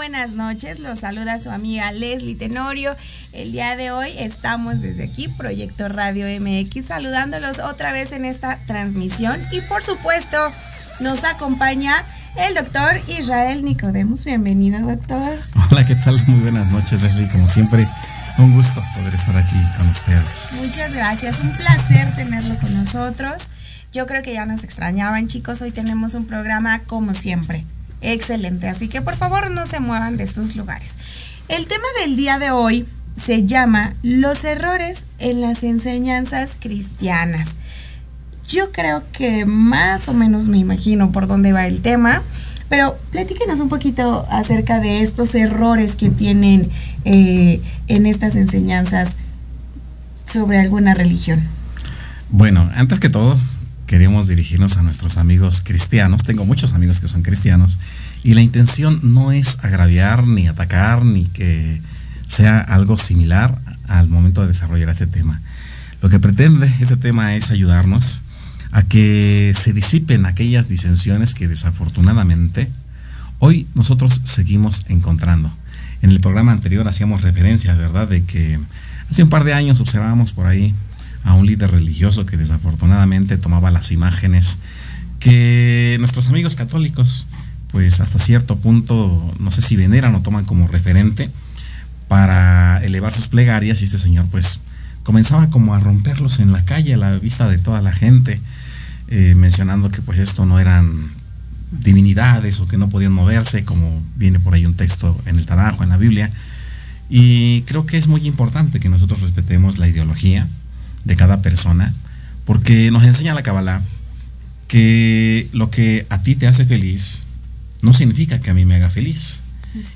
buenas noches. Los saluda su amiga Leslie Tenorio. El día de hoy estamos desde aquí, Proyecto Radio MX, saludándolos otra vez en esta transmisión. Y por supuesto, nos acompaña el doctor Israel Nicodemus. Bienvenido, doctor. Hola, ¿qué tal? Muy buenas noches, Leslie. Como siempre, un gusto poder estar aquí con ustedes. Muchas gracias, un placer tenerlo con nosotros. Yo creo que ya nos extrañaban, chicos. Hoy tenemos un programa como siempre. Excelente, así que por favor no se muevan de sus lugares. El tema del día de hoy se llama Los errores en las enseñanzas cristianas. Yo creo que más o menos me imagino por dónde va el tema, pero platíquenos un poquito acerca de estos errores que tienen eh, en estas enseñanzas sobre alguna religión. Bueno, antes que todo, queremos dirigirnos a nuestros amigos cristianos. Tengo muchos amigos que son cristianos y la intención no es agraviar ni atacar ni que sea algo similar al momento de desarrollar este tema. Lo que pretende este tema es ayudarnos a que se disipen aquellas disensiones que desafortunadamente hoy nosotros seguimos encontrando. En el programa anterior hacíamos referencia, ¿verdad?, de que hace un par de años observábamos por ahí a un líder religioso que desafortunadamente tomaba las imágenes que nuestros amigos católicos, pues hasta cierto punto, no sé si veneran o toman como referente para elevar sus plegarias y este señor pues comenzaba como a romperlos en la calle a la vista de toda la gente, eh, mencionando que pues esto no eran divinidades o que no podían moverse, como viene por ahí un texto en el Tarajo, en la Biblia. Y creo que es muy importante que nosotros respetemos la ideología, de cada persona, porque nos enseña la Kabbalah que lo que a ti te hace feliz no significa que a mí me haga feliz.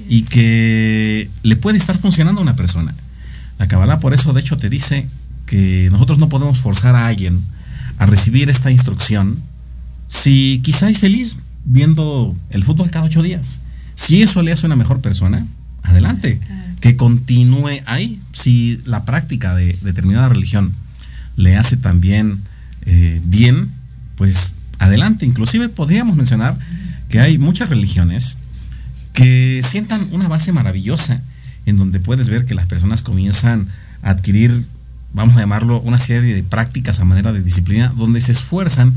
Y que le puede estar funcionando a una persona. La Kabbalah por eso de hecho te dice que nosotros no podemos forzar a alguien a recibir esta instrucción si quizá es feliz viendo el fútbol cada ocho días. Si eso le hace una mejor persona, adelante. Que continúe ahí. Si la práctica de determinada religión le hace también eh, bien, pues adelante. Inclusive podríamos mencionar que hay muchas religiones que sientan una base maravillosa en donde puedes ver que las personas comienzan a adquirir, vamos a llamarlo, una serie de prácticas a manera de disciplina, donde se esfuerzan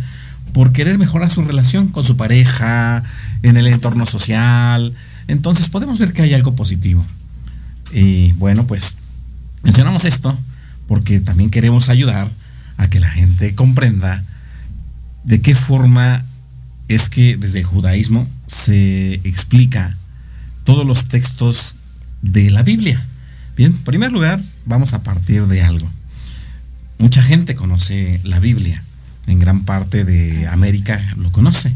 por querer mejorar su relación con su pareja, en el entorno social. Entonces podemos ver que hay algo positivo. Y bueno, pues mencionamos esto porque también queremos ayudar a que la gente comprenda de qué forma es que desde el judaísmo se explica todos los textos de la Biblia. Bien, en primer lugar, vamos a partir de algo. Mucha gente conoce la Biblia, en gran parte de América lo conoce.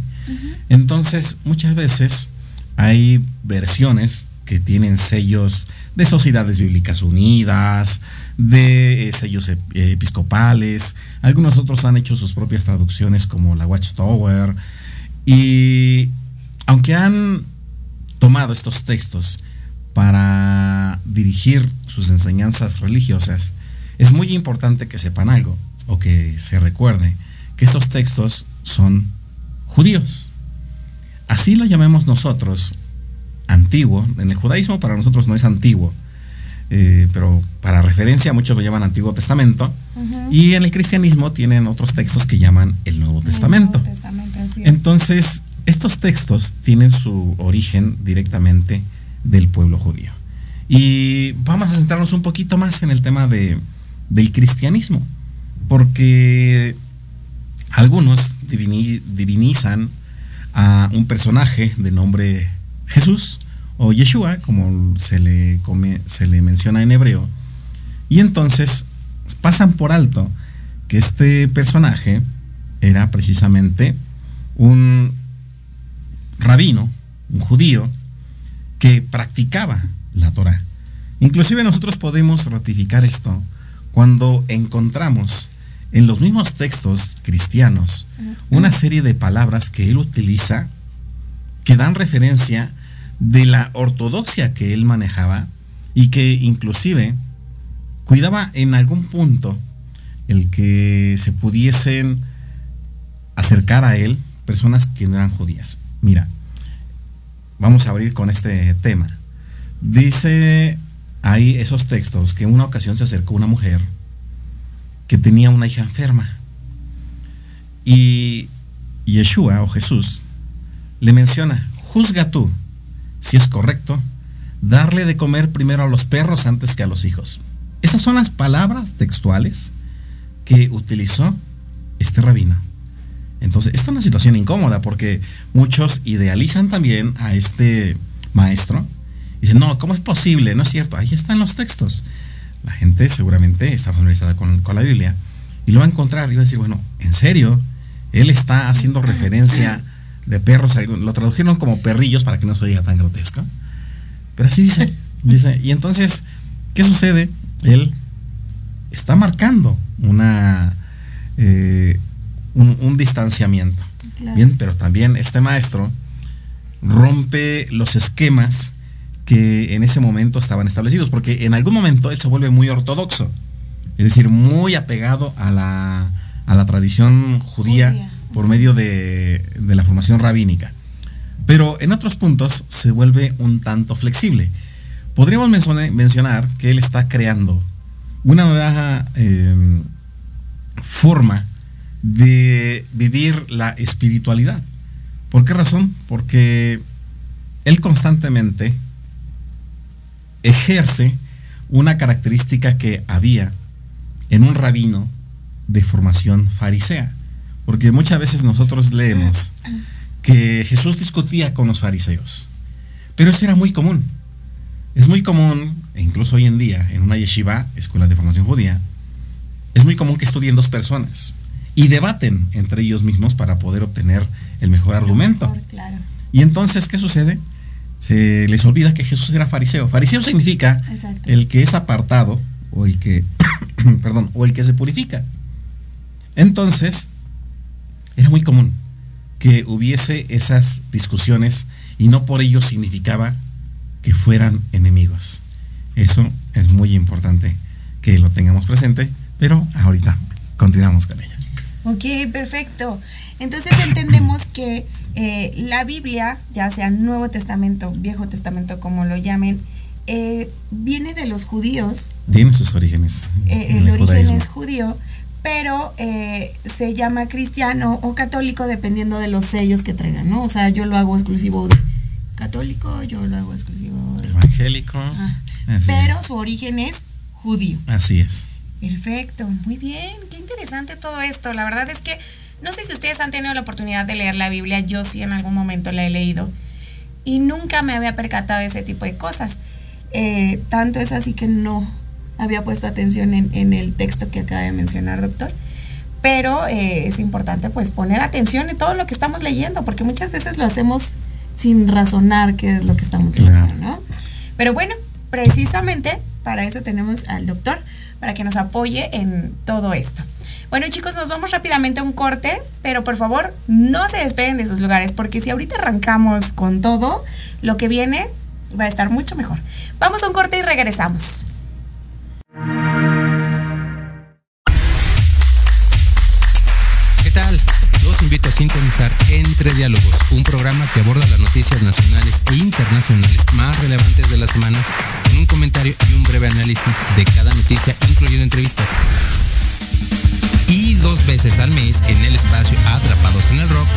Entonces, muchas veces hay versiones que tienen sellos de Sociedades Bíblicas Unidas, de eh, sellos episcopales, algunos otros han hecho sus propias traducciones como la Watchtower, y aunque han tomado estos textos para dirigir sus enseñanzas religiosas, es muy importante que sepan algo o que se recuerde que estos textos son judíos. Así lo llamemos nosotros antiguo. En el judaísmo para nosotros no es antiguo, eh, pero para referencia muchos lo llaman Antiguo Testamento. Y en el cristianismo tienen otros textos que llaman el Nuevo Testamento. Entonces, estos textos tienen su origen directamente del pueblo judío. Y vamos a centrarnos un poquito más en el tema de, del cristianismo, porque algunos divinizan a un personaje de nombre Jesús o Yeshua, como se le, se le menciona en hebreo. Y entonces pasan por alto que este personaje era precisamente un rabino, un judío, que practicaba la Torah. Inclusive nosotros podemos ratificar esto cuando encontramos en los mismos textos cristianos una serie de palabras que él utiliza que dan referencia de la ortodoxia que él manejaba y que inclusive cuidaba en algún punto el que se pudiesen acercar a él personas que no eran judías. Mira, vamos a abrir con este tema. Dice ahí esos textos que en una ocasión se acercó una mujer que tenía una hija enferma. Y Yeshua o Jesús le menciona, juzga tú si es correcto darle de comer primero a los perros antes que a los hijos. Esas son las palabras textuales que utilizó este rabino. Entonces, esta es una situación incómoda porque muchos idealizan también a este maestro. Dicen, no, ¿cómo es posible? No es cierto, ahí están los textos. La gente seguramente está familiarizada con, con la Biblia y lo va a encontrar y va a decir, bueno, ¿en serio? Él está haciendo referencia de perros, lo tradujeron como perrillos para que no se oiga tan grotesco. Pero así dice, dice, y entonces, ¿qué sucede? Él está marcando una, eh, un, distanciamiento. Bien, pero también este maestro rompe los esquemas que en ese momento estaban establecidos, porque en algún momento él se vuelve muy ortodoxo, es decir, muy apegado a la, a la tradición judía, por medio de, la formación rabínica. Pero en otros puntos se vuelve un tanto flexible. Podríamos mencionar que él está creando una nueva eh, forma de vivir la espiritualidad. ¿Por qué razón? Porque él constantemente ejerce una característica que había en un rabino de formación farisea. Porque muchas veces nosotros leemos que Jesús discutía con los fariseos. Pero eso era muy común. Es muy común, e incluso hoy en día, en una yeshiva, escuela de formación judía, es muy común que estudien dos personas y debaten entre ellos mismos para poder obtener el mejor argumento. Y entonces, ¿qué sucede? Se les olvida que Jesús era fariseo. Fariseo significa el que es apartado o el que, perdón, o el que se purifica. Entonces, era muy común que hubiese esas discusiones y no por ello significaba que fueran enemigos. Eso es muy importante que lo tengamos presente, pero ahorita continuamos con ella. Ok, perfecto. Entonces entendemos que eh, la Biblia, ya sea Nuevo Testamento, Viejo Testamento, como lo llamen, eh, viene de los judíos. Tiene sus orígenes. Eh, el, origen es judío, pero eh, se llama cristiano o católico dependiendo de los sellos que traigan, ¿no? O sea, yo lo hago exclusivo de católico, yo lo hago exclusivo de evangélico. Pero su origen es judío. Así es. Perfecto, muy bien, qué interesante todo esto. La verdad es que no sé si ustedes han tenido la oportunidad de leer la Biblia, yo sí en algún momento la he leído y nunca me había percatado de ese tipo de cosas. Eh, tanto es así que no, había puesto atención en, el texto que acaba de mencionar, doctor. Pero eh, es importante pues poner atención en todo lo que estamos leyendo, porque muchas veces lo hacemos sin razonar qué es lo que estamos leyendo, ¿no? Pero bueno, precisamente para eso tenemos al doctor, para que nos apoye en todo esto. Bueno chicos, nos vamos rápidamente a un corte, pero por favor no se despeguen de sus lugares, porque si ahorita arrancamos con todo, lo que viene va a estar mucho mejor. Vamos a un corte y regresamos. ¿Qué tal? Los invito a sintonizar Entre Diálogos, un programa que aborda las noticias nacionales e internacionales más relevantes de la semana, con un comentario y un breve análisis de cada noticia, incluyendo entrevistas y dos veces al mes en el espacio Atrapados en el Rock,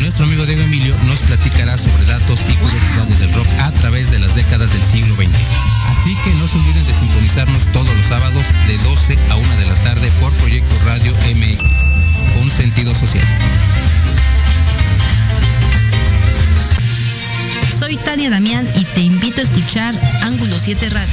nuestro amigo Diego Emilio nos platicará sobre datos y curiosidades del rock a través de las décadas del siglo XX. Así que no se olviden de sintonizarnos todos los sábados de 12 a 1 de la tarde por Proyecto Radio MX, con sentido social. Soy Tania Damián y te invito a escuchar Ángulo 7 Radio,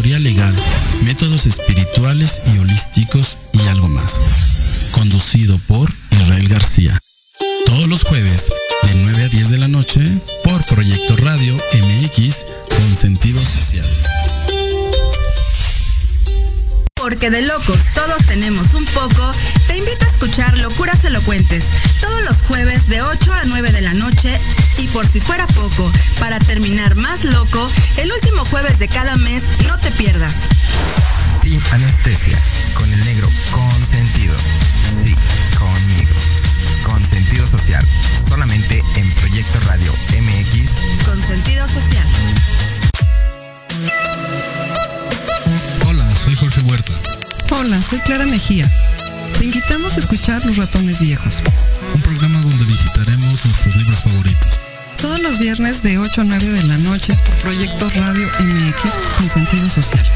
Asesoría legal, métodos espirituales y holísticos y algo más. Conducido por Israel García. Todos los jueves de 9 a 10 de la noche por Proyecto Radio MX con sentido social. Porque de locos todos tenemos un poco, te invito a escuchar Locuras Elocuentes todos los jueves de 8 a 9 de la noche y por si fuera poco, para terminar más loco, el último jueves de cada mes no pierdas. Sin anestesia, con el negro consentido. Sí, conmigo. Con sentido social, solamente en Proyecto Radio MX. Con sentido social. Hola, soy Jorge Huerta. Hola, soy Clara Mejía. Te invitamos a escuchar Los Ratones Viejos. Un programa donde visitaremos nuestros libros favoritos. Todos los viernes de 8 a 9 de la noche por Proyecto Radio MX con sentido social.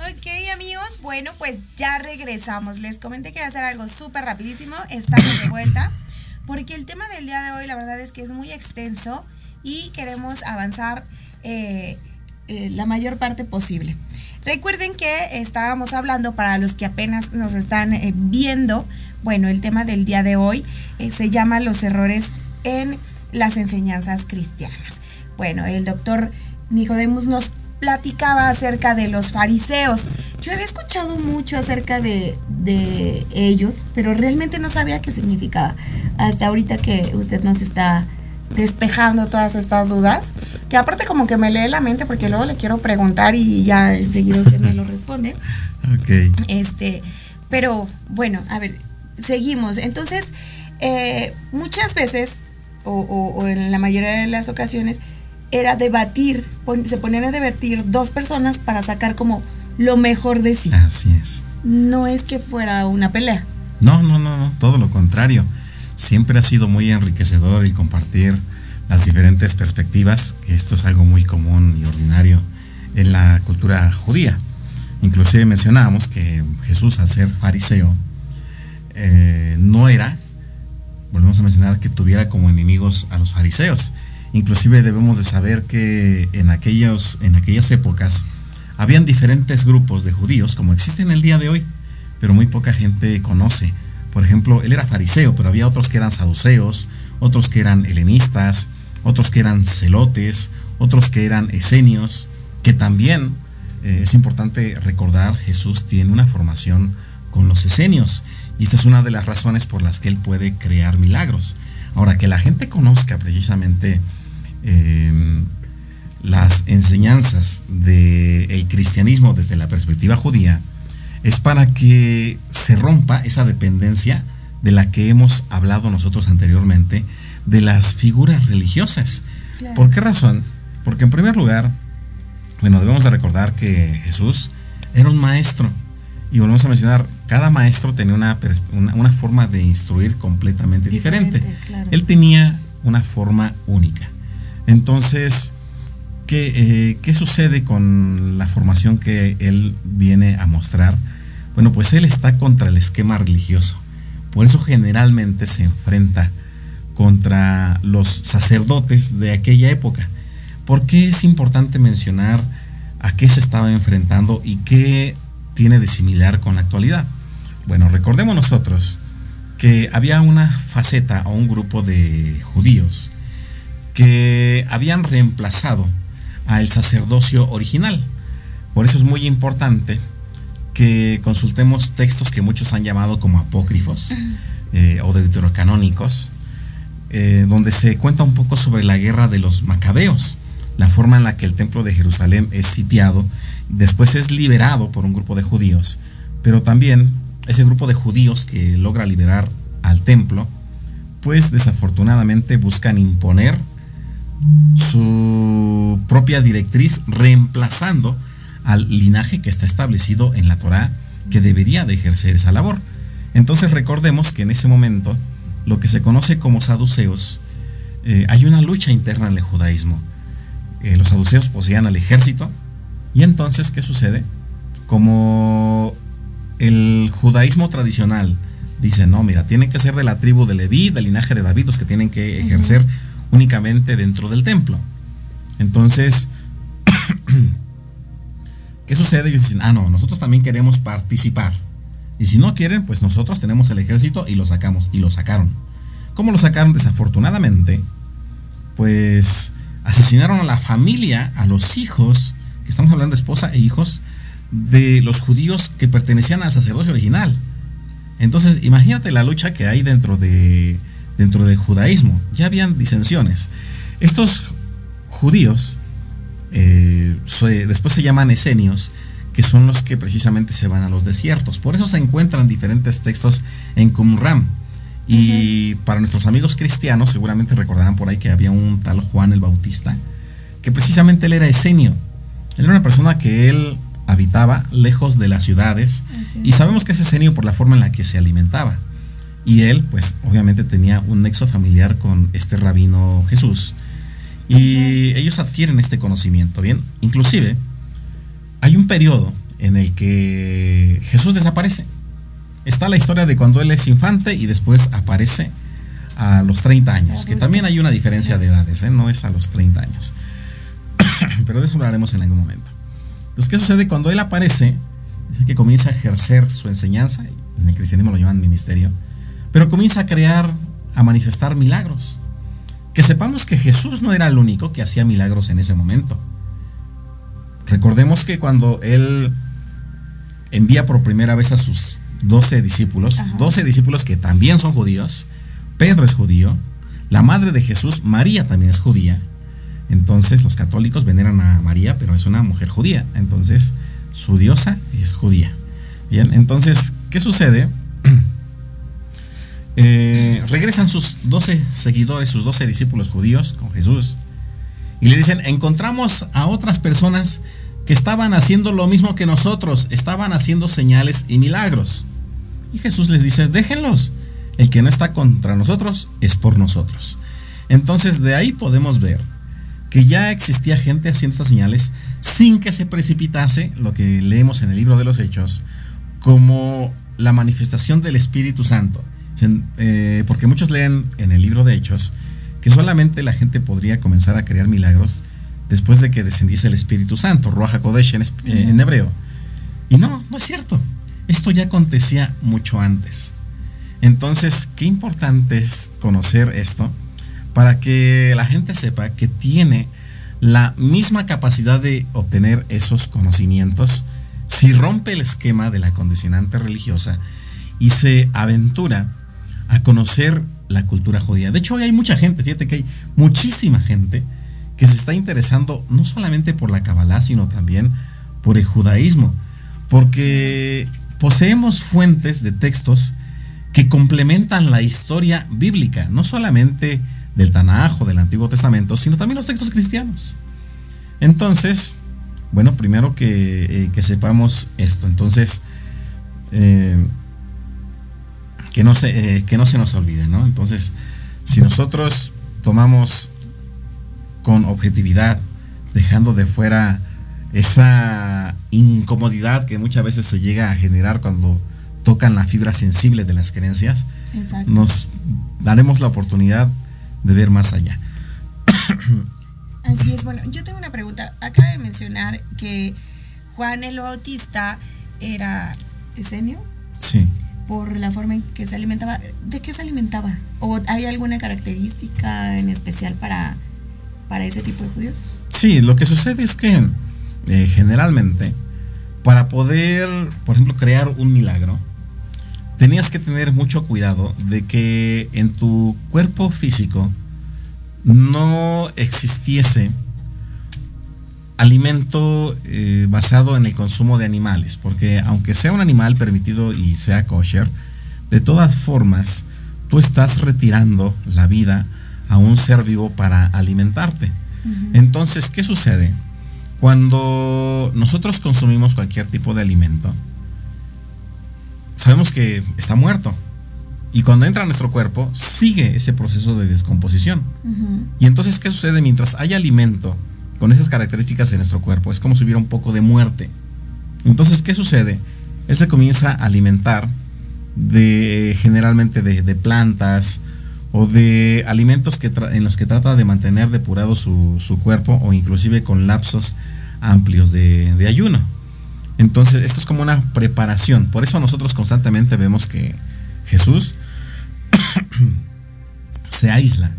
Ok amigos, bueno pues ya regresamos. Les comenté que iba a hacer algo súper rapidísimo. Estamos de vuelta. Porque el tema del día de hoy la verdad es que es muy extenso y queremos avanzar eh, eh, la mayor parte posible. Recuerden que estábamos hablando para los que apenas nos están eh, viendo, bueno, el tema del día de hoy se llama los errores en las enseñanzas cristianas. Bueno, el doctor Nicodemus nos platicaba acerca de los fariseos. Yo había escuchado mucho acerca de, de ellos, pero realmente no sabía qué significaba. Hasta ahorita que usted nos está despejando todas estas dudas, que aparte como que me lee la mente porque luego le quiero preguntar y ya enseguida usted me lo responde. Ok. Este, pero bueno, a ver, seguimos. Entonces, eh, muchas veces, o, o- o en la mayoría de las ocasiones, era debatir, pon- se ponían a debatir dos personas para sacar como lo mejor de sí. Así es. No es que fuera una pelea. No, no, no, no, todo lo contrario. Siempre ha sido muy enriquecedor el compartir las diferentes perspectivas, que esto es algo muy común y ordinario en la cultura judía. Inclusive mencionábamos que Jesús al ser fariseo eh, no era, volvemos a mencionar, que tuviera como enemigos a los fariseos. Inclusive debemos de saber que en, aquellos, en aquellas épocas habían diferentes grupos de judíos, como existen el día de hoy, pero muy poca gente conoce. Por ejemplo, él era fariseo, pero había otros que eran saduceos, otros que eran helenistas, otros que eran celotes, otros que eran esenios, que también eh, es importante recordar, Jesús tiene una formación con los esenios, y esta es una de las razones por las que él puede crear milagros. Ahora, que la gente conozca precisamente eh, las enseñanzas del cristianismo desde la perspectiva judía, es para que se rompa esa dependencia de la que hemos hablado nosotros anteriormente, de las figuras religiosas. Claro. ¿Por qué razón? Porque en primer lugar, bueno, debemos de recordar que Jesús era un maestro. Y volvemos a mencionar, cada maestro tenía una, una, una forma de instruir completamente diferente. Diferente, claro. Él tenía una forma única. Entonces, ¿qué, eh, ¿qué sucede con la formación que él viene a mostrar? Bueno, pues él está contra el esquema religioso. Por eso generalmente se enfrenta contra los sacerdotes de aquella época. ¿Por qué es importante mencionar a qué se estaba enfrentando y qué tiene de similar con la actualidad? Bueno, recordemos nosotros que había una faceta o un grupo de judíos que habían reemplazado al sacerdocio original. Por eso es muy importante que consultemos textos que muchos han llamado como apócrifos eh, o deuterocanónicos, eh, donde se cuenta un poco sobre la guerra de los macabeos. la forma en la que el templo de Jerusalén es sitiado, después es liberado por un grupo de judíos, pero también ese grupo de judíos que logra liberar al templo, pues desafortunadamente buscan imponer su propia directriz reemplazando al linaje que está establecido en la Torá que debería de ejercer esa labor. Entonces recordemos que en ese momento lo que se conoce como saduceos, eh, hay una lucha interna en el judaísmo. Eh, los saduceos poseían al ejército y entonces, ¿qué sucede? Como el judaísmo tradicional dice, no, mira, tienen que ser de la tribu de Leví, del linaje de David, los que tienen que ejercer únicamente dentro del templo. Entonces, ¿qué sucede? Ellos dicen, ah, no, nosotros también queremos participar. Y si no quieren, pues nosotros tenemos el ejército y lo sacamos. Y lo sacaron. ¿Cómo lo sacaron? Desafortunadamente, pues asesinaron a la familia, a los hijos, que estamos hablando de esposa e hijos, de los judíos que pertenecían al sacerdocio original. Entonces, imagínate la lucha que hay dentro de dentro del judaísmo. Ya habían disensiones. Estos judíos eh, después se llaman esenios, que son los que precisamente se van a los desiertos. Por eso se encuentran diferentes textos en Qumran. Y para nuestros amigos cristianos, seguramente recordarán por ahí que había un tal Juan el Bautista, que precisamente él era esenio. Él era una persona que él habitaba lejos de las ciudades y sabemos que es esenio por la forma en la que se alimentaba. Y él, pues obviamente tenía un nexo familiar con este rabino Jesús. Y ellos adquieren este conocimiento, ¿bien? Inclusive, hay un periodo en el que Jesús desaparece. Está la historia de cuando él es infante y después aparece a los 30 años, que también hay una diferencia de edades, ¿eh? no es a los 30 años. Pero de eso hablaremos en algún momento. Entonces, ¿qué sucede cuando él aparece? Dice que comienza a ejercer su enseñanza, en el cristianismo lo llaman ministerio, pero comienza a crear, a manifestar milagros. Que sepamos que Jesús no era el único que hacía milagros en ese momento. Recordemos que cuando Él envía por primera vez a sus doce discípulos, doce discípulos que también son judíos, Pedro es judío, la madre de Jesús, María también es judía, entonces los católicos veneran a María, pero es una mujer judía, entonces su diosa es judía. Bien, entonces, ¿qué sucede? Eh, regresan sus 12 seguidores, sus 12 discípulos judíos con Jesús y le dicen, encontramos a otras personas que estaban haciendo lo mismo que nosotros, estaban haciendo señales y milagros. Y Jesús les dice, déjenlos, el que no está contra nosotros es por nosotros. Entonces de ahí podemos ver que ya existía gente haciendo estas señales sin que se precipitase lo que leemos en el libro de los Hechos como la manifestación del Espíritu Santo. Eh, porque muchos leen en el libro de Hechos que solamente la gente podría comenzar a crear milagros después de que descendiese el Espíritu Santo, Ruach HaKodesh en, en hebreo. Y no, no es cierto. Esto ya acontecía mucho antes. Entonces, qué importante es conocer esto para que la gente sepa que tiene la misma capacidad de obtener esos conocimientos si rompe el esquema de la condicionante religiosa y se aventura a conocer la cultura judía. De hecho, hoy hay mucha gente, fíjate que hay muchísima gente que se está interesando no solamente por la Kabbalah, sino también por el judaísmo, porque poseemos fuentes de textos que complementan la historia bíblica, no solamente del Tanaj o del Antiguo Testamento, sino también los textos cristianos. Entonces, bueno, primero que, eh, sepamos esto. Entonces, eh, que no se, eh, que no se nos olvide, ¿no? Entonces, si nosotros tomamos con objetividad, dejando de fuera esa incomodidad que muchas veces se llega a generar cuando tocan la fibra sensible de las creencias, nos daremos la oportunidad de ver más allá. Así es, bueno, yo tengo una pregunta. Acaba de mencionar que Juan el Bautista era esenio. Sí por la forma en que se alimentaba. ¿De qué se alimentaba? ¿O hay alguna característica en especial para, para ese tipo de judíos? Sí, lo que sucede es que eh, generalmente para poder, por ejemplo, crear un milagro, tenías que tener mucho cuidado de que en tu cuerpo físico no existiese alimento eh, basado en el consumo de animales, porque aunque sea un animal permitido y sea kosher, de todas formas tú estás retirando la vida a un ser vivo para alimentarte. Entonces, ¿qué sucede? Cuando nosotros consumimos cualquier tipo de alimento, sabemos que está muerto. Y cuando entra a nuestro cuerpo, sigue ese proceso de descomposición. Y entonces, ¿qué sucede mientras hay alimento con esas características en nuestro cuerpo? Es como si hubiera un poco de muerte. Entonces, ¿qué sucede? Él se comienza a alimentar de generalmente de, plantas o de alimentos que en los que trata de mantener depurado su, su cuerpo o inclusive con lapsos amplios de, de ayuno. Entonces, esto es como una preparación. Por eso nosotros constantemente vemos que Jesús se aísla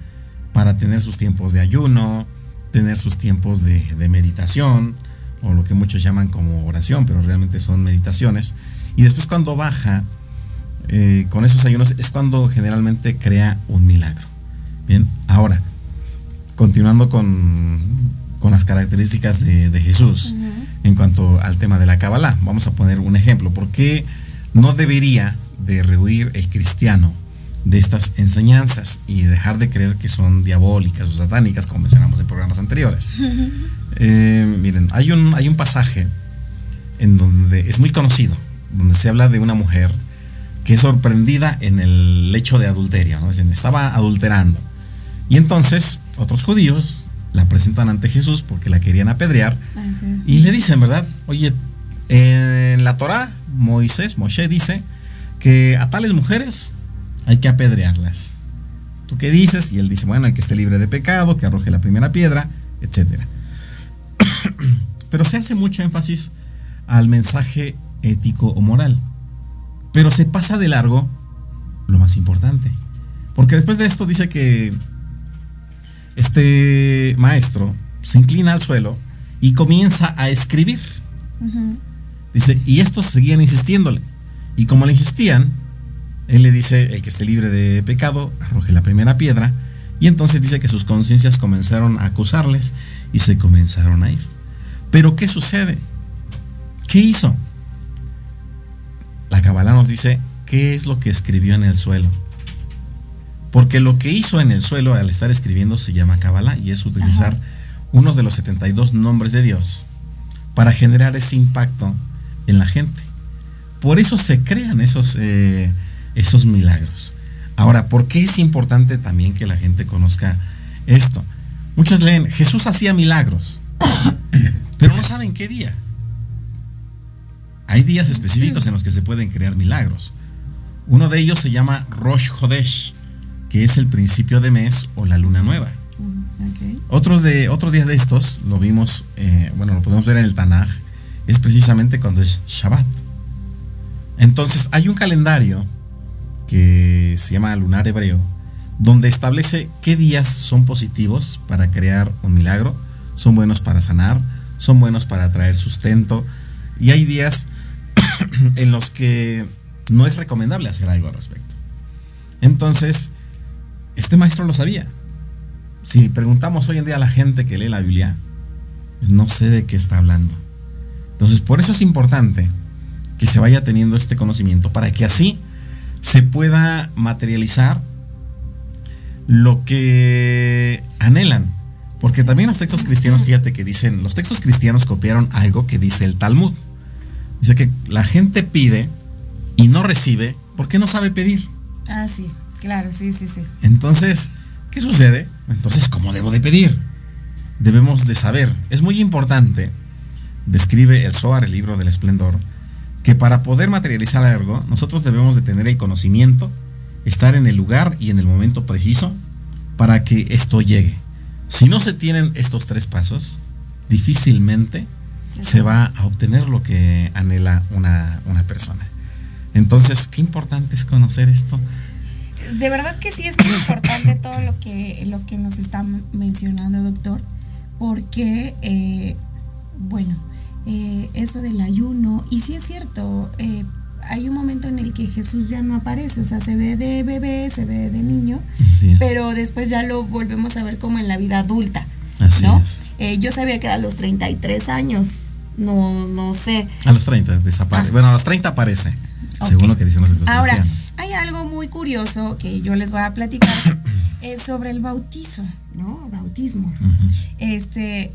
para tener sus tiempos de ayuno, tener sus tiempos de, meditación, o lo que muchos llaman como oración, pero realmente son meditaciones. Y después cuando baja eh, con esos ayunos es cuando generalmente crea un milagro. Bien, ahora, continuando con, con las características de, Jesús en cuanto al tema de la Kabbalah, vamos a poner un ejemplo. ¿Por qué no debería de rehuir el cristiano de estas enseñanzas y dejar de creer que son diabólicas o satánicas, como mencionamos en programas anteriores. Eh, miren, hay un, hay un pasaje en donde es muy conocido, donde se habla de una mujer que es sorprendida en el lecho de adulterio, ¿no? estaba adulterando. Y entonces otros judíos la presentan ante Jesús porque la querían apedrear ah, y le dicen, ¿verdad? Oye, en la Torah, Moisés, Moshe dice que a tales mujeres hay que apedrearlas. ¿Tú qué dices? Y él dice, bueno, hay que esté libre de pecado, que arroje la primera piedra, etc. Pero se hace mucho énfasis al mensaje ético o moral. Pero se pasa de largo lo más importante. Porque después de esto dice que este maestro se inclina al suelo y comienza a escribir. Dice, y estos seguían insistiéndole. Y como le insistían, él le dice, el que esté libre de pecado, arroje la primera piedra. Y entonces dice que sus conciencias comenzaron a acusarles y se comenzaron a ir. Pero ¿qué sucede? ¿Qué hizo? La Kabbalah nos dice, ¿qué es lo que escribió en el suelo? Porque lo que hizo en el suelo al estar escribiendo se llama Kabbalah y es utilizar uno de los 72 nombres de Dios para generar ese impacto en la gente. Por eso se crean esos, eh, esos milagros. Ahora, ¿por qué es importante también que la gente conozca esto? Muchos leen, Jesús hacía milagros, pero no saben qué día. Hay días específicos en los que se pueden crear milagros. Uno de ellos se llama Rosh Hodesh, que es el principio de mes o la luna nueva. Otros de, otro día de estos, lo vimos, eh, bueno, lo podemos ver en el Tanaj, es precisamente cuando es Shabbat. Entonces hay un calendario que se llama lunar hebreo, donde establece qué días son positivos para crear un milagro, son buenos para sanar, son buenos para traer sustento, y hay días en los que no es recomendable hacer algo al respecto. Entonces, este maestro lo sabía. Si preguntamos hoy en día a la gente que lee la Biblia, no sé de qué está hablando. Entonces, por eso es importante que se vaya teniendo este conocimiento para que así se pueda materializar lo que anhelan. Porque también los textos cristianos, fíjate que dicen, los textos cristianos copiaron algo que dice el Talmud. Dice que la gente pide y no recibe porque no sabe pedir. Ah, sí, claro, sí, sí, sí. Entonces, ¿qué sucede? Entonces, ¿cómo debo de pedir? Debemos de saber. Es muy importante, describe el Zohar, el libro del esplendor, que para poder materializar algo, nosotros debemos de tener el conocimiento, estar en el lugar y en el momento preciso para que esto llegue. Si no se tienen estos tres pasos, difícilmente se va a obtener lo que anhela una, una persona. Entonces, qué importante es conocer esto. De verdad que sí es muy importante todo lo que, lo que nos está mencionando, doctor, porque, eh, bueno, eh, eso del ayuno. Y sí es cierto, eh, hay un momento en el que Jesús ya no aparece, o sea, se ve de bebé, se ve de niño, pero después ya lo volvemos a ver como en la vida adulta. Así ¿no? es. Eh, yo sabía que era a los 33 años, no, no sé. A los 30 desaparece. Ah. Bueno, a los 30 aparece, según lo que dicen los Ahora, cristianos. hay algo muy curioso que yo les voy a platicar sobre el bautizo, ¿no? Bautismo. Este,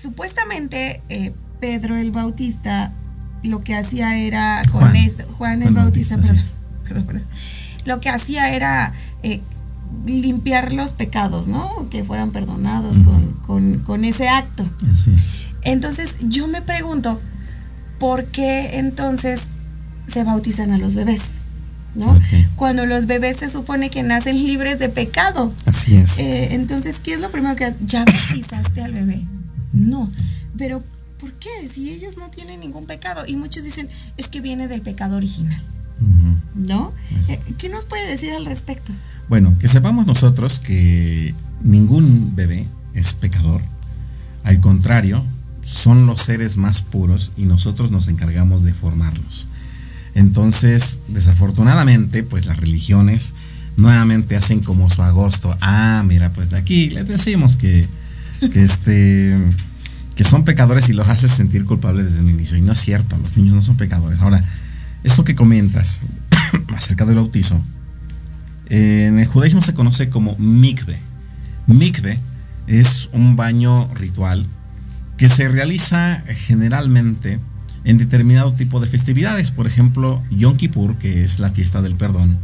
supuestamente eh, Pedro el Bautista lo que hacía era con Juan. esto, Juan el Juan Bautista, Bautista, perdón, perdón, perdón. lo que hacía era eh, limpiar los pecados, ¿no? Que fueran perdonados con, con- con ese acto. Así es. Entonces yo me pregunto, ¿por qué entonces se bautizan a los bebés? ¿No? Cuando los bebés se supone que nacen libres de pecado. Así es. Eh, entonces, ¿qué es lo primero que haces? ¿Ya bautizaste al bebé? No. Pero, ¿por qué? Si ellos no tienen ningún pecado. Y muchos dicen, es que viene del pecado original. ¿No? Eh, ¿Qué nos puede decir al respecto? Bueno, que sepamos nosotros que ningún bebé es pecador. Al contrario, son los seres más puros y nosotros nos encargamos de formarlos. Entonces, desafortunadamente, pues las religiones nuevamente hacen como su agosto. Ah, mira, pues de aquí les decimos que, que este que son pecadores y los haces sentir culpables desde el inicio. Y no es cierto, los niños no son pecadores. Ahora, esto que comentas acerca del bautizo, en el judaísmo se conoce como mikve. Mikve es un baño ritual que se realiza generalmente en determinado tipo de festividades. Por ejemplo, Yom Kippur, que es la fiesta del perdón.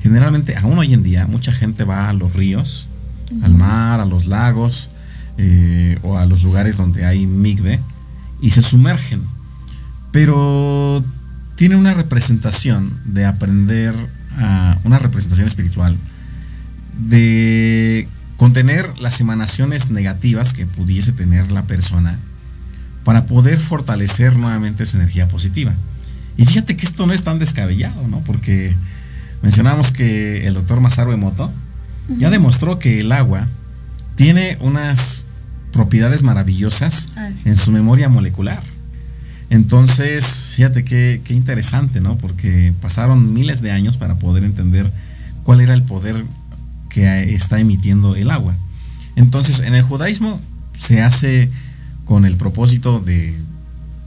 Generalmente, aún hoy en día, mucha gente va a los ríos, al mar, a los lagos eh, o a los lugares donde hay mikve y se sumergen. Pero tiene una representación de aprender, a- una representación espiritual de contener las emanaciones negativas que pudiese tener la persona para poder fortalecer nuevamente su energía positiva. Y fíjate que esto no es tan descabellado, ¿no? Porque mencionamos que el doctor Masaru Emoto ya demostró que el agua tiene unas propiedades maravillosas Ah, sí. en su memoria molecular. Entonces, fíjate qué, qué interesante, ¿no? Porque pasaron miles de años para poder entender cuál era el poder que está emitiendo el agua. Entonces, en el judaísmo se hace con el propósito de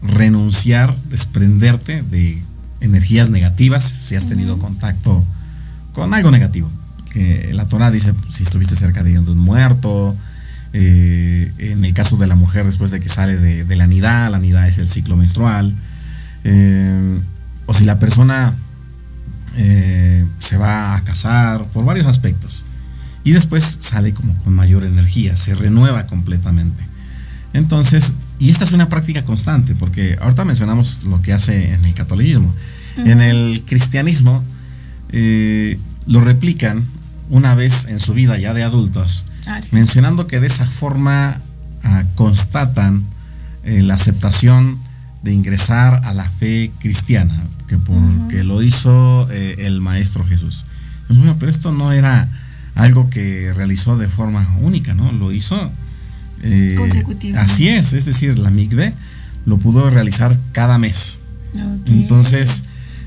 renunciar, desprenderte de energías negativas si has tenido contacto con algo negativo. Que la Torah dice si estuviste cerca de un muerto, eh, en el caso de la mujer después de que sale de, de la nidad, la nidad es el ciclo menstrual, eh, o si la persona eh, se va a casar, por varios aspectos. Y después sale como con mayor energía, se renueva completamente. Entonces, y esta es una práctica constante, porque ahorita mencionamos lo que hace en el catolicismo. En el cristianismo eh, lo replican una vez en su vida ya de adultos, Ah, sí. mencionando que de esa forma ah, constatan eh, la aceptación de ingresar a la fe cristiana, que porque lo hizo eh, el Maestro Jesús. Pues bueno, pero esto no era algo que realizó de forma única, ¿no? Lo hizo eh. Así es, es decir, la MIGBE lo pudo realizar cada mes. Entonces,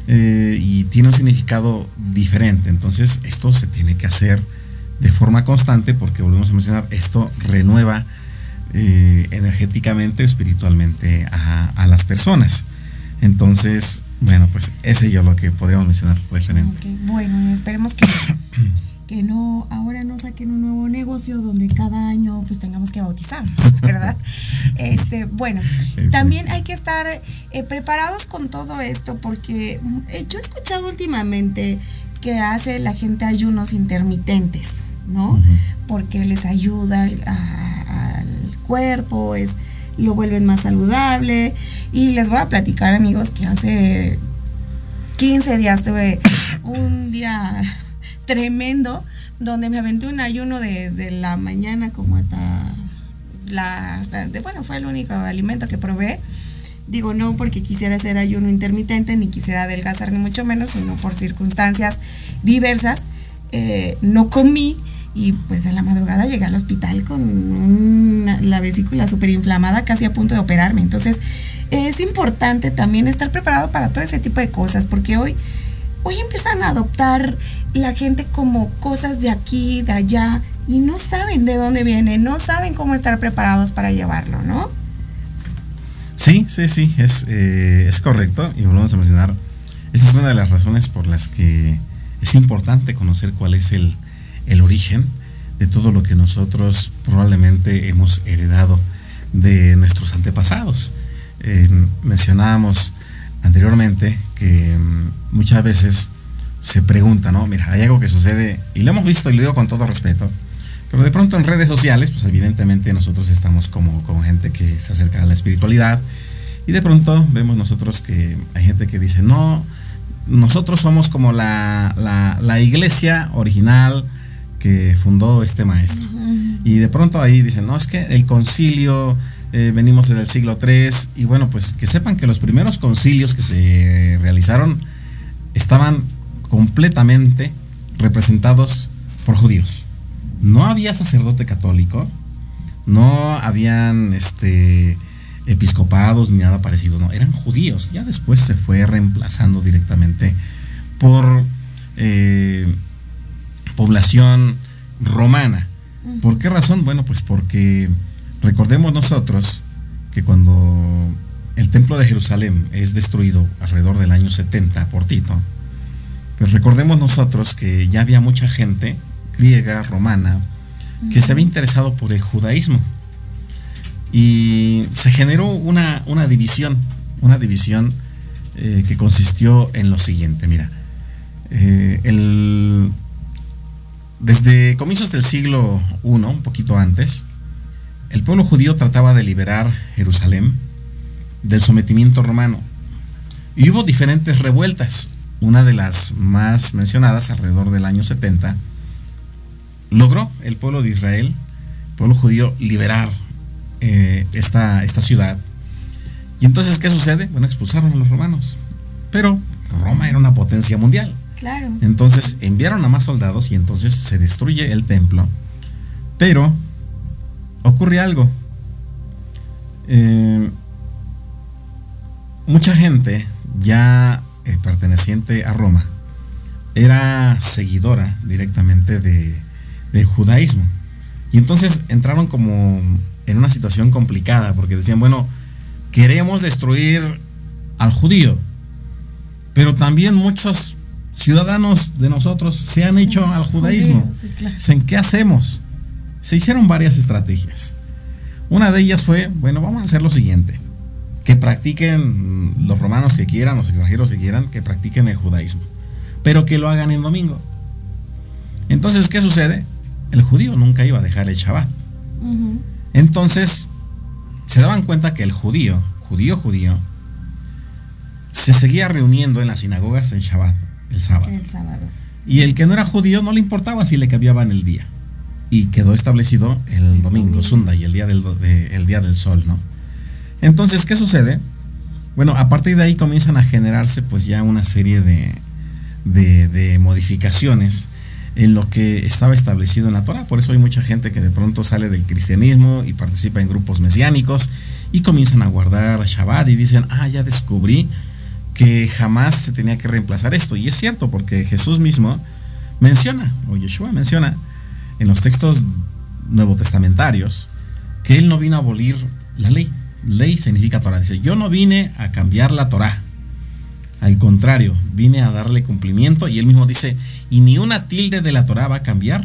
eh, y tiene un significado diferente. Entonces, esto se tiene que hacer de forma constante porque volvemos a mencionar, esto renueva eh, energéticamente espiritualmente a, a las personas. Entonces, bueno, pues ese yo lo que podríamos mencionar referente. Bueno, esperemos que, que no, ahora no saquen un nuevo negocio donde cada año pues tengamos que bautizar, ¿verdad? Este, bueno, también hay que estar eh, preparados con todo esto porque eh, yo he escuchado últimamente que hace la gente ayunos intermitentes, ¿no? Porque les ayuda a- al cuerpo, es, lo vuelven más saludable. Y les voy a platicar, amigos, que hace 15 días tuve un día tremendo donde me aventé un ayuno desde la mañana como hasta la hasta de- bueno fue el único alimento que probé. Digo no porque quisiera hacer ayuno intermitente ni quisiera adelgazar ni mucho menos sino por circunstancias diversas. Eh, no comí y pues en la madrugada llegué al hospital con la vesícula súper inflamada casi a punto de operarme. Entonces es importante también estar preparado para todo ese tipo de cosas porque hoy hoy empiezan a adoptar la gente como cosas de aquí, de allá, y no saben de dónde viene, no saben cómo estar preparados para llevarlo, ¿no? Sí, sí, sí, es, eh, es correcto. Y volvemos a mencionar, esta es una de las razones por las que es importante conocer cuál es el, el origen de todo lo que nosotros probablemente hemos heredado de nuestros antepasados. Eh, mencionábamos anteriormente que mm, muchas veces se pregunta, ¿no? Mira, hay algo que sucede, y lo hemos visto y lo digo con todo respeto, pero de pronto en redes sociales, pues evidentemente nosotros estamos como, como gente que se acerca a la espiritualidad, y de pronto vemos nosotros que hay gente que dice, no, nosotros somos como la, la, la iglesia original que fundó este maestro. Y de pronto ahí dicen, no, es que el concilio, eh, venimos desde el siglo III, y bueno, pues que sepan que los primeros concilios que se realizaron estaban completamente representados por judíos. No había sacerdote católico, no habían este, episcopados ni nada parecido, no, eran judíos. Ya después se fue reemplazando directamente por eh, población romana. ¿Por qué razón? Bueno, pues porque recordemos nosotros que cuando el templo de Jerusalén es destruido alrededor del año 70 por Tito, pues recordemos nosotros que ya había mucha gente griega, romana, que se había interesado por el judaísmo. Y se generó una, una división, una división eh, que consistió en lo siguiente, mira, eh, el, desde comienzos del siglo I, un poquito antes, el pueblo judío trataba de liberar Jerusalén del sometimiento romano. Y hubo diferentes revueltas. Una de las más mencionadas, alrededor del año 70, logró el pueblo de Israel, el pueblo judío, liberar eh, esta, esta ciudad. Y entonces, ¿qué sucede? Bueno, expulsaron a los romanos. Pero Roma era una potencia mundial. Claro. Entonces enviaron a más soldados y entonces se destruye el templo. Pero ocurre algo. Eh, mucha gente ya eh, perteneciente a Roma era seguidora directamente de, del judaísmo. Y entonces entraron como en una situación complicada porque decían, bueno, queremos destruir al judío, pero también muchos ciudadanos de nosotros se han hecho al judaísmo. Sí, claro. ¿En qué hacemos? Se hicieron varias estrategias. Una de ellas fue, bueno, vamos a hacer lo siguiente, que practiquen los romanos que quieran, los extranjeros que quieran, que practiquen el judaísmo, pero que lo hagan en domingo. Entonces, ¿qué sucede? El judío nunca iba a dejar el Shabbat. Entonces, se daban cuenta que el judío, judío judío, se seguía reuniendo en las sinagogas en Shabbat, el sábado. El sábado. Y el que no era judío no le importaba si le cambiaban el día. Y quedó establecido el domingo, Sunday, el día del, do- de- el día del sol, ¿no? Entonces, ¿qué sucede? Bueno, a partir de ahí comienzan a generarse pues ya una serie de, de, de modificaciones en lo que estaba establecido en la Torah. Por eso hay mucha gente que de pronto sale del cristianismo y participa en grupos mesiánicos y comienzan a guardar Shabbat y dicen, ah, ya descubrí que jamás se tenía que reemplazar esto. Y es cierto, porque Jesús mismo menciona, o Yeshua menciona, en los textos nuevo testamentarios, que él no vino a abolir la ley. Ley significa Torah. Dice, yo no vine a cambiar la Torah. Al contrario, vine a darle cumplimiento y él mismo dice, y ni una tilde de la Torah va a cambiar.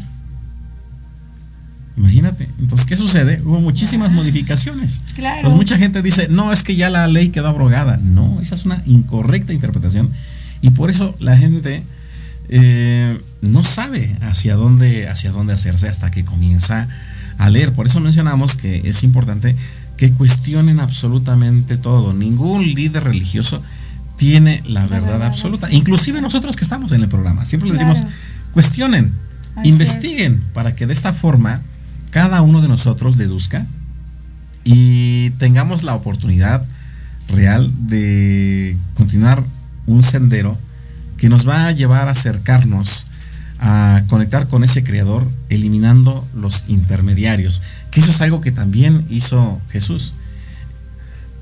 Imagínate. Entonces, ¿qué sucede? Hubo muchísimas modificaciones. Claro. Pues mucha gente dice, no, es que ya la ley quedó abrogada. No, esa es una incorrecta interpretación. Y por eso la gente eh, no sabe hacia dónde, hacia dónde hacerse hasta que comienza a leer. Por eso mencionamos que es importante que cuestionen absolutamente todo. Ningún líder religioso tiene la, verdad, verdad absoluta. Inclusive nosotros que estamos en el programa, siempre les Claro. decimos, cuestionen, Así investiguen, para que de esta forma cada uno de nosotros deduzca y tengamos la oportunidad real de continuar un sendero que nos va a llevar a acercarnos a conectar con ese creador eliminando los intermediarios que eso es algo que también hizo Jesús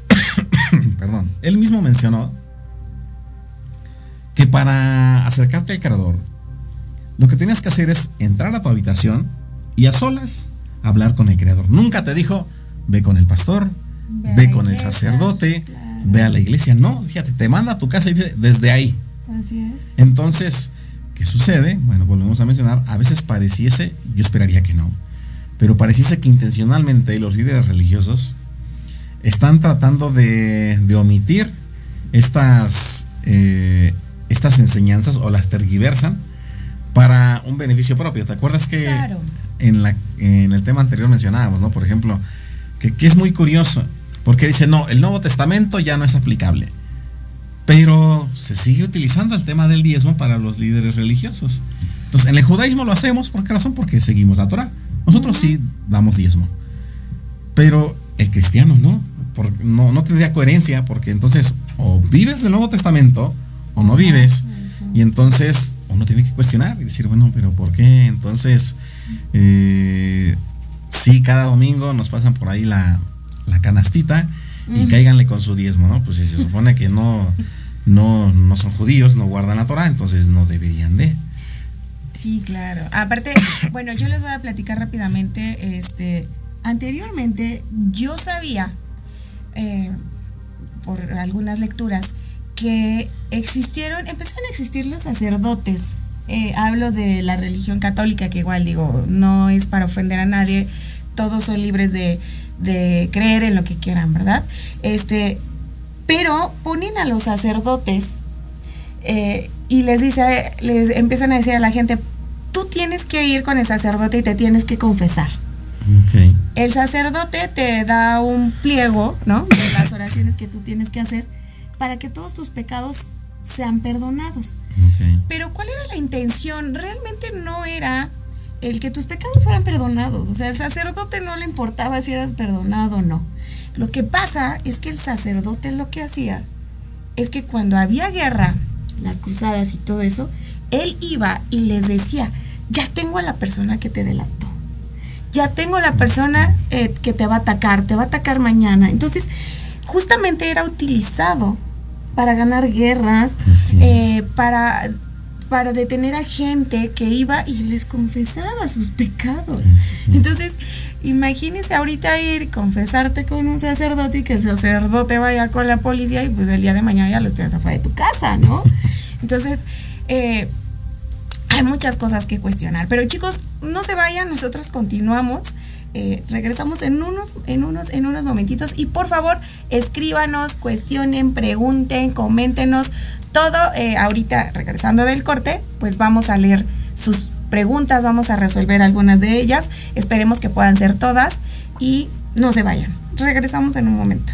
perdón él mismo mencionó que para acercarte al creador lo que tenías que hacer es entrar a tu habitación y a solas hablar con el Creador. Nunca te dijo, ve con el pastor, Ve con el sacerdote, claro. ve a la iglesia. No, fíjate, te manda a tu casa y dice, desde ahí. Así es. Entonces, ¿qué sucede? Bueno, volvemos a mencionar, a veces pareciese, yo esperaría que no, pero pareciese que intencionalmente los líderes religiosos están tratando de, de omitir estas, eh, estas enseñanzas o las tergiversan para un beneficio propio. ¿Te acuerdas que Claro. en, la, en el tema anterior mencionábamos, ¿no? Por ejemplo, que, que es muy curioso, porque dice, no, el Nuevo Testamento ya no es aplicable. Pero se sigue utilizando el tema del diezmo para los líderes religiosos. Entonces, en el judaísmo lo hacemos, ¿por qué razón? Porque seguimos la Torah. Nosotros sí damos diezmo. Pero el cristiano no. Por- no, no tendría coherencia, porque entonces o vives del Nuevo Testamento o no vives. Y entonces uno tiene que cuestionar y decir, bueno, pero ¿por qué? Entonces, eh, sí, cada domingo nos pasan por ahí la, la canastita y cáiganle con su diezmo, ¿no? Pues si se supone que no, no, no son judíos, no guardan la Torah, entonces no deberían de. Sí, claro. Aparte, bueno, yo les voy a platicar rápidamente. Este, anteriormente yo sabía eh, por algunas lecturas que existieron, empezaron a existir los sacerdotes. Eh, hablo de la religión católica, que igual digo, no es para ofender a nadie, todos son libres de, de creer en lo que quieran, ¿verdad? Este, pero ponen a los sacerdotes eh, y les dice, les empiezan a decir a la gente, tú tienes que ir con el sacerdote y te tienes que confesar. El sacerdote te da un pliego, ¿no? De las oraciones que tú tienes que hacer para que todos tus pecados sean perdonados. Pero ¿cuál era la intención? Realmente no era el que tus pecados fueran perdonados. O sea, al sacerdote no le importaba si eras perdonado o no. Lo que pasa es que el sacerdote lo que hacía es que cuando había guerra, las cruzadas y todo eso, él iba y les decía, ya tengo a la persona que te delató. Ya tengo a la persona eh, que te va a atacar, te va a atacar mañana. Entonces, justamente era utilizado para ganar guerras, eh, para, para detener a gente que iba y les confesaba sus pecados. Entonces, imagínese ahorita ir confesarte con un sacerdote y que el sacerdote vaya con la policía y pues el día de mañana ya lo estés afuera de tu casa, ¿no? Entonces, eh, hay muchas cosas que cuestionar. Pero chicos, no se vayan, nosotros continuamos. Eh, regresamos en unos, en unos, en unos momentitos. Y por favor, escríbanos, cuestionen, pregunten, coméntenos. Todo, eh, ahorita regresando del corte, pues vamos a leer sus preguntas, vamos a resolver algunas de ellas. Esperemos que puedan ser todas. Y no se vayan. Regresamos en un momento.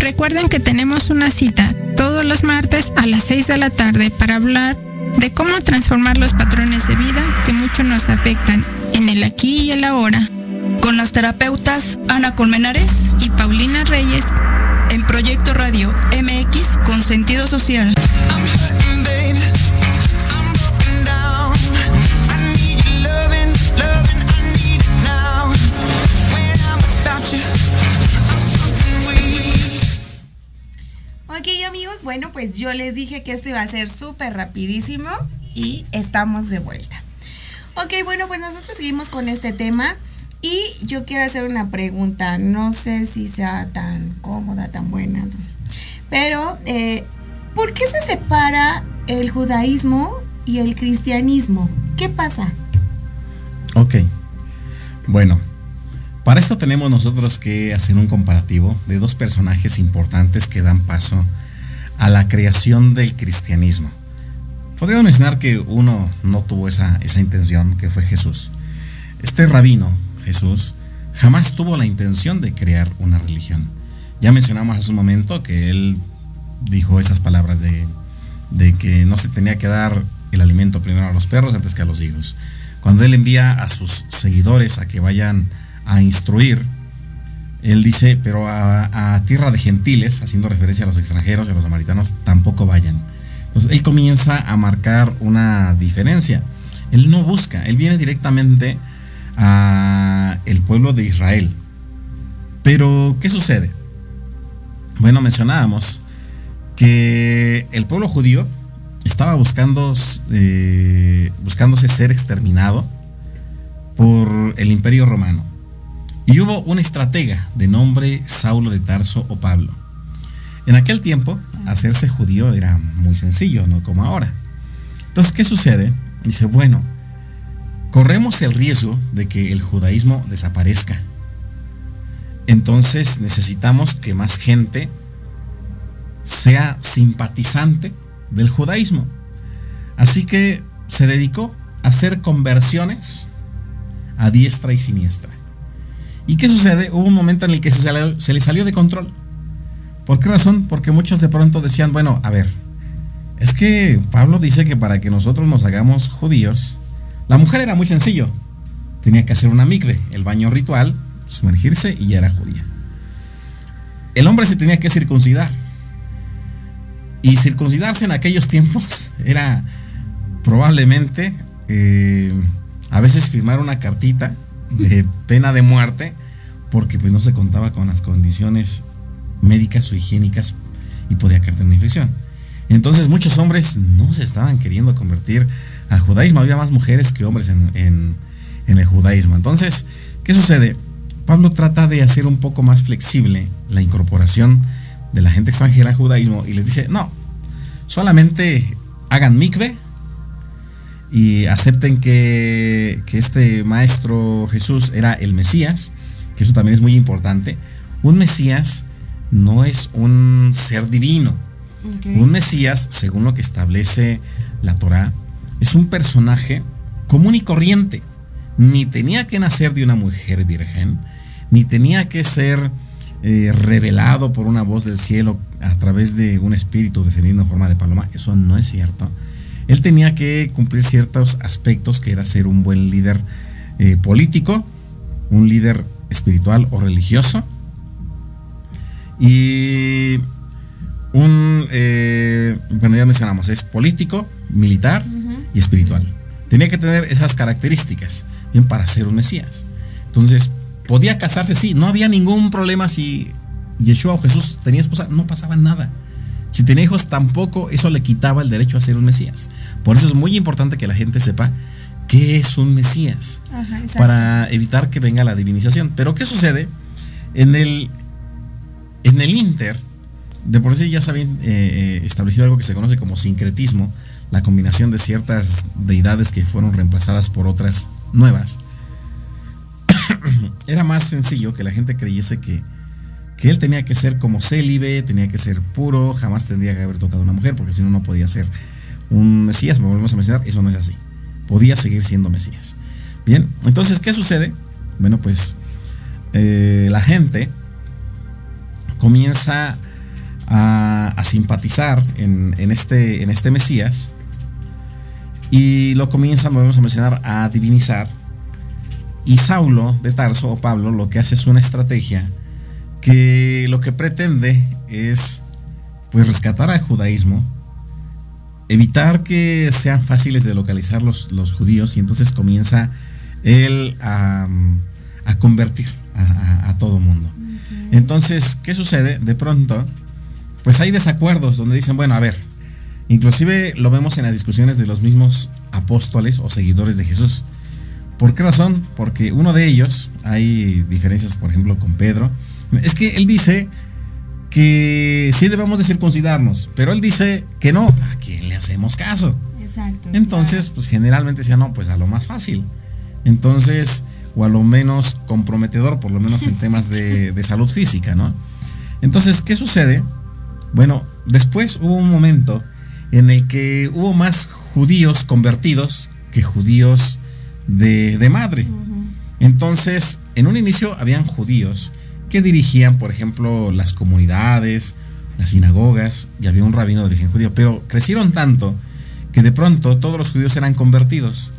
Recuerden que tenemos una cita todos los martes a las 6 de la tarde para hablar de cómo transformar los patrones de vida que mucho nos afectan en el aquí y el ahora. Con las terapeutas Ana Colmenares y Paulina Reyes en Proyecto Radio MX con sentido social. Bueno pues yo les dije que esto iba a ser súper rapidísimo y estamos de vuelta. Ok, bueno pues nosotros seguimos con este tema y yo quiero hacer una pregunta, no sé si sea tan cómoda, tan buena, pero eh, ¿por qué se separa el judaísmo y el cristianismo? ¿Qué pasa? Ok, bueno, para esto tenemos nosotros que hacer un comparativo de dos personajes importantes que dan paso a la creación del cristianismo. Podríamos mencionar que uno no tuvo esa, esa intención, que fue Jesús. Este rabino, Jesús, jamás tuvo la intención de crear una religión. Ya mencionamos hace un momento que él dijo esas palabras de, de que no se tenía que dar el alimento primero a los perros antes que a los hijos. Cuando él envía a sus seguidores a que vayan a instruir, él dice, pero a, tierra de gentiles, haciendo referencia a los extranjeros y a los samaritanos, tampoco vayan. Entonces él comienza a marcar una diferencia. Él no busca, él viene directamente a el pueblo de Israel. Pero, ¿qué sucede? Bueno, mencionábamos que el pueblo judío estaba buscando, eh, buscándose ser exterminado por el imperio romano. Y hubo un estratega de nombre Saulo de Tarso o Pablo. En aquel tiempo, hacerse judío era muy sencillo, no como ahora. Entonces, ¿qué sucede? Dice, bueno, corremos el riesgo de que el judaísmo desaparezca. Entonces necesitamos que más gente sea simpatizante del judaísmo. Así que se dedicó a hacer conversiones a diestra y siniestra. ¿Y qué sucede? Hubo un momento en el que se, le salió de control. ¿Por qué razón? Porque muchos de pronto decían, bueno, a ver, es que Pablo dice que para que nosotros nos hagamos judíos, la mujer era muy sencillo. Tenía que hacer una micve, el baño ritual, sumergirse y ya era judía. El hombre se tenía que circuncidar. Y circuncidarse en aquellos tiempos era probablemente eh, a veces firmar una cartita de pena de muerte porque pues no se contaba con las condiciones médicas o higiénicas y podía caer una infección. Entonces muchos hombres no se estaban queriendo convertir al judaísmo. Había más mujeres que hombres en, el judaísmo. Entonces, ¿qué sucede? Pablo trata de hacer un poco más flexible la incorporación de la gente extranjera al judaísmo y les dice, no, solamente hagan mikve y acepten que este maestro Jesús era el Mesías, que eso también es muy importante. Un Mesías no es un ser divino. Okay. Un Mesías, según lo que establece la Torá, es un personaje común y corriente. Ni tenía que nacer de una mujer virgen, ni tenía que ser eh, revelado por una voz del cielo a través de un espíritu descendiendo en forma de paloma. Eso no es cierto. Él tenía que cumplir ciertos aspectos que era ser un buen líder eh, político, un líder espiritual o religioso, y un, eh, bueno, ya mencionamos, es político, militar uh -huh. y espiritual. Tenía que tener esas características, bien, para ser un Mesías. Entonces, podía casarse, sí, no había ningún problema si Yeshua o Jesús tenía esposa, no pasaba nada. Si tenía hijos, tampoco eso le quitaba el derecho a ser un Mesías. Por eso es muy importante que la gente sepa qué es un Mesías, Ajá, para evitar que venga la divinización. Pero ¿qué sucede? En el, en el Inter, de por sí ya se había eh, establecido algo que se conoce como sincretismo, la combinación de ciertas deidades que fueron reemplazadas por otras nuevas. era más sencillo que la gente creyese que, que él tenía que ser como célibe, tenía que ser puro, jamás tendría que haber tocado a una mujer, porque si no, no podía ser un Mesías, me volvemos a mencionar, eso no es así. Podía seguir siendo Mesías. Bien, entonces, ¿qué sucede? Bueno, pues eh, la gente comienza a, simpatizar en, en este, en este Mesías y lo comienzan, volvemos a mencionar, a divinizar. Y Saulo de Tarso, o Pablo, lo que hace es una estrategia que lo que pretende es pues rescatar al judaísmo, evitar que sean fáciles de localizar los, los judíos y entonces comienza él a, a convertir a, a- a todo mundo. Entonces, ¿qué sucede? De pronto, pues hay desacuerdos donde dicen, bueno, a ver, inclusive lo vemos en las discusiones de los mismos apóstoles o seguidores de Jesús. ¿Por qué razón? Porque uno de ellos, hay diferencias, por ejemplo, con Pedro, es que él dice que sí debemos de circuncidarnos, pero él dice que no, ¿a quién le hacemos caso? Exacto. Entonces, pues generalmente decía, no, pues a lo más fácil. Entonces, o a lo menos comprometedor, por lo menos en temas de, de salud física, ¿no? Entonces, ¿qué sucede? Bueno, después hubo un momento en el que hubo más judíos convertidos que judíos de, de madre. Entonces, en un inicio habían judíos que dirigían, por ejemplo, las comunidades, las sinagogas, y había un rabino de origen judío, pero crecieron tanto que de pronto todos los judíos eran convertidos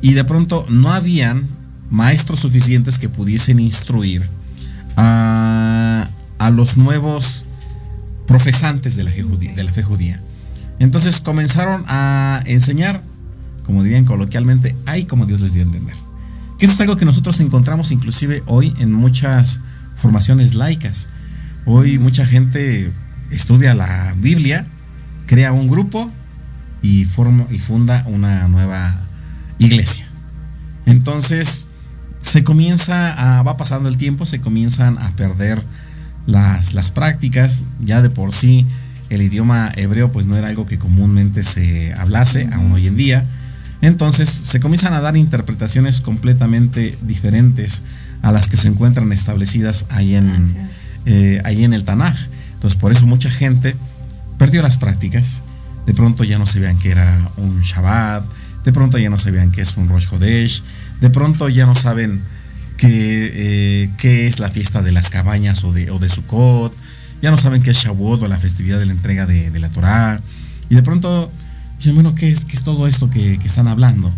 y de pronto no habían maestros suficientes que pudiesen instruir a, los nuevos profesantes de la, fe judía. Entonces comenzaron a enseñar, como dirían coloquialmente, ay como Dios les dio a entender. Que eso es algo que nosotros encontramos inclusive hoy en muchas formaciones laicas. Hoy mucha gente estudia la Biblia, crea un grupo y, forma, y funda una nueva iglesia. Entonces se comienza a, va pasando el tiempo, se comienzan a perder las, las prácticas, ya de por sí el idioma hebreo pues no era algo que comúnmente se hablase, aún hoy en día. Entonces se comienzan a dar interpretaciones completamente diferentes a las que se encuentran establecidas ahí en, eh, ahí en el Tanaj. Entonces por eso mucha gente perdió las prácticas. De pronto ya no sabían que era un Shabbat, de pronto ya no sabían que es un Rosh Hodesh, de pronto ya no saben qué, eh, qué es la fiesta de las cabañas o de, o de Sukkot, ya no saben qué es Shavuot o la festividad de la entrega de, de la Torah, y de pronto dicen, bueno, ¿qué es, qué es todo esto que, que, están hablando?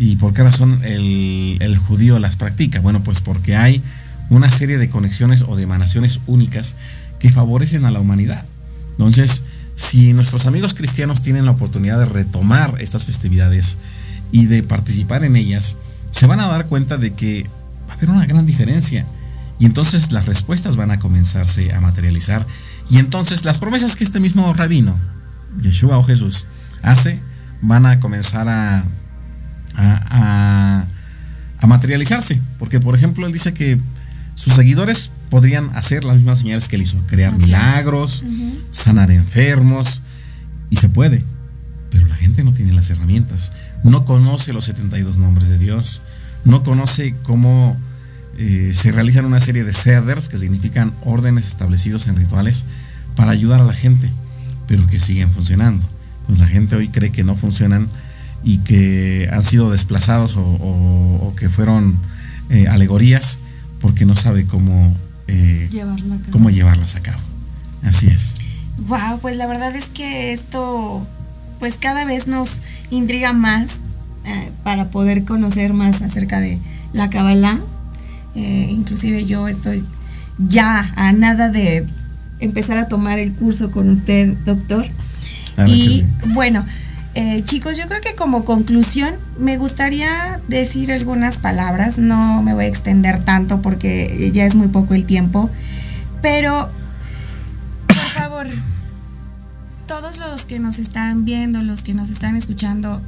¿Y por qué razón el, judío las practica? Bueno, pues porque hay una serie de conexiones o de emanaciones únicas que favorecen a la humanidad. Entonces, si nuestros amigos cristianos tienen la oportunidad de retomar estas festividades y de participar en ellas, se van a dar cuenta de que va a haber una gran diferencia. Y entonces las respuestas van a comenzarse a materializar. Y entonces las promesas que este mismo rabino, Yeshua o Jesús, hace, van a comenzar a, a, a, a materializarse. Porque, por ejemplo, él dice que sus seguidores podrían hacer las mismas señales que él hizo, crear Así milagros, uh -huh. sanar enfermos, y se puede, pero la gente no tiene las herramientas, no conoce los 72 nombres de Dios, no conoce cómo eh, se realizan una serie de ceders, que significan órdenes establecidos en rituales, para ayudar a la gente, pero que siguen funcionando. Entonces la gente hoy cree que no funcionan y que han sido desplazados o, o, o que fueron eh, alegorías porque no sabe cómo eh, Llevarla cómo llevarlas a cabo. Así es. Wow, pues la verdad es que esto pues cada vez nos intriga más eh, para poder conocer más acerca de la Kabbalah. Eh, inclusive yo estoy ya a nada de empezar a tomar el curso con usted, doctor. Claro y sí. bueno, eh, chicos, yo creo que como conclusión me gustaría decir algunas palabras, no me voy a extender tanto porque ya es muy poco el tiempo, pero por favor, todos los que nos están viendo, los que nos están escuchando,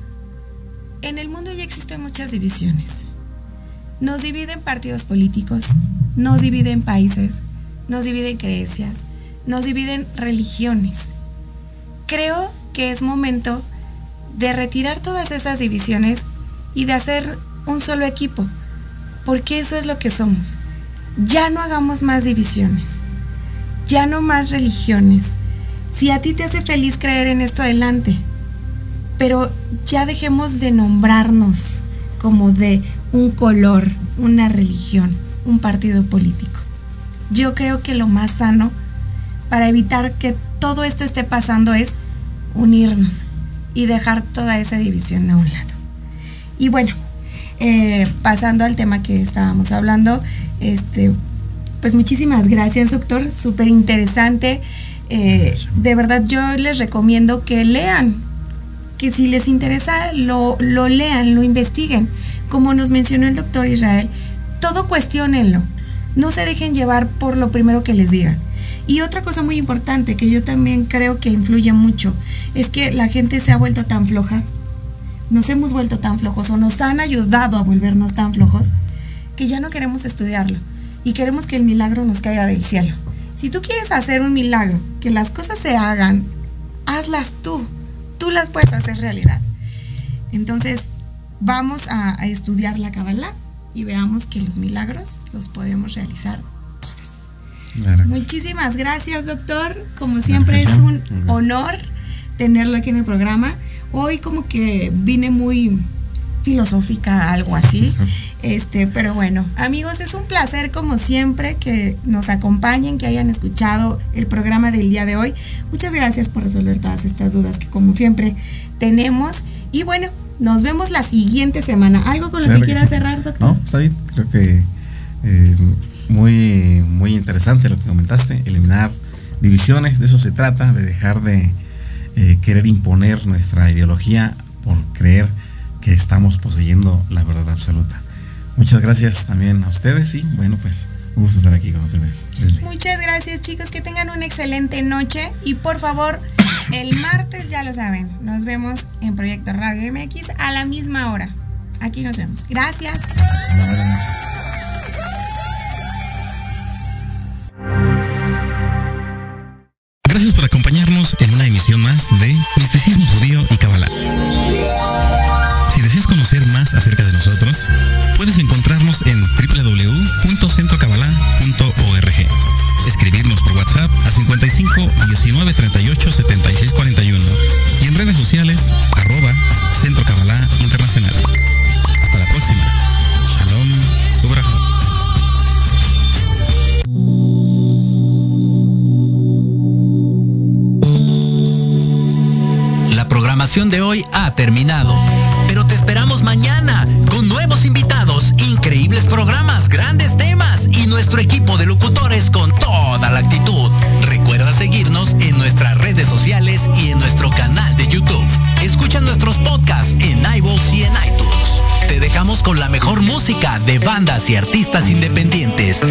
en el mundo ya existen muchas divisiones. Nos dividen partidos políticos, nos dividen países, nos dividen creencias, nos dividen religiones. Creo que es momento de retirar todas esas divisiones y de hacer un solo equipo. porque eso es lo que somos. Ya no hagamos más divisiones, ya no más religiones. Si a ti te hace feliz creer en esto, adelante. Pero ya dejemos de nombrarnos como de un color, una religión, un partido político. Yo creo que lo más sano para evitar que todo esto esté pasando es unirnos y dejar toda esa división a un lado. Y bueno, eh, pasando al tema que estábamos hablando, este, pues muchísimas gracias, doctor, súper interesante. Eh, de verdad yo les recomiendo que lean, que si les interesa lo, lo lean, lo investiguen. Como nos mencionó el doctor Israel, todo cuestionenlo. No se dejen llevar por lo primero que les digan. Y otra cosa muy importante que yo también creo que influye mucho es que la gente se ha vuelto tan floja, nos hemos vuelto tan flojos o nos han ayudado a volvernos tan flojos que ya no queremos estudiarlo y queremos que el milagro nos caiga del cielo. Si tú quieres hacer un milagro, que las cosas se hagan, hazlas tú. Tú las puedes hacer realidad. Entonces, vamos a, a estudiar la Kabbalah y veamos que los milagros los podemos realizar. Claro que sí. Muchísimas gracias, doctor. Como siempre es un honor tenerlo aquí en el programa. Hoy como que vine muy filosófica, algo así. Este, pero bueno, amigos, es un placer como siempre que nos acompañen, que hayan escuchado el programa del día de hoy. Muchas gracias por resolver todas estas dudas que como siempre tenemos. Y bueno, nos vemos la siguiente semana. ¿Algo con lo Claro que sí. cerrar, doctor? No, está bien. Creo que eh, muy, muy interesante lo que comentaste. Eliminar divisiones, de eso se trata, de dejar de eh, querer imponer nuestra ideología por creer que estamos poseyendo la verdad absoluta. Muchas gracias también a ustedes y bueno, pues un gusto estar aquí con ustedes. Leslie. Muchas gracias chicos, que tengan una excelente noche y por favor, el martes ya lo saben, nos vemos en Proyecto Radio MX a la misma hora. Aquí nos vemos. Gracias. Gracias acerca de nosotros, puedes encontrarnos en www.centrocabbalah.org. Escribirnos por WhatsApp a 55 19 38 76 41 y en redes sociales arroba Centro Kabbalah Internacional. Hasta la próxima. Shalom. Programación de hoy ha terminado, te esperamos mañana con nuevos invitados, increíbles programas, grandes temas y nuestro equipo de locutores con toda la actitud. Recuerda seguirnos en nuestras redes sociales y en nuestro canal de YouTube. Escucha nuestros podcasts en iVoox y en iTunes. Te dejamos con la mejor música de bandas y artistas independientes.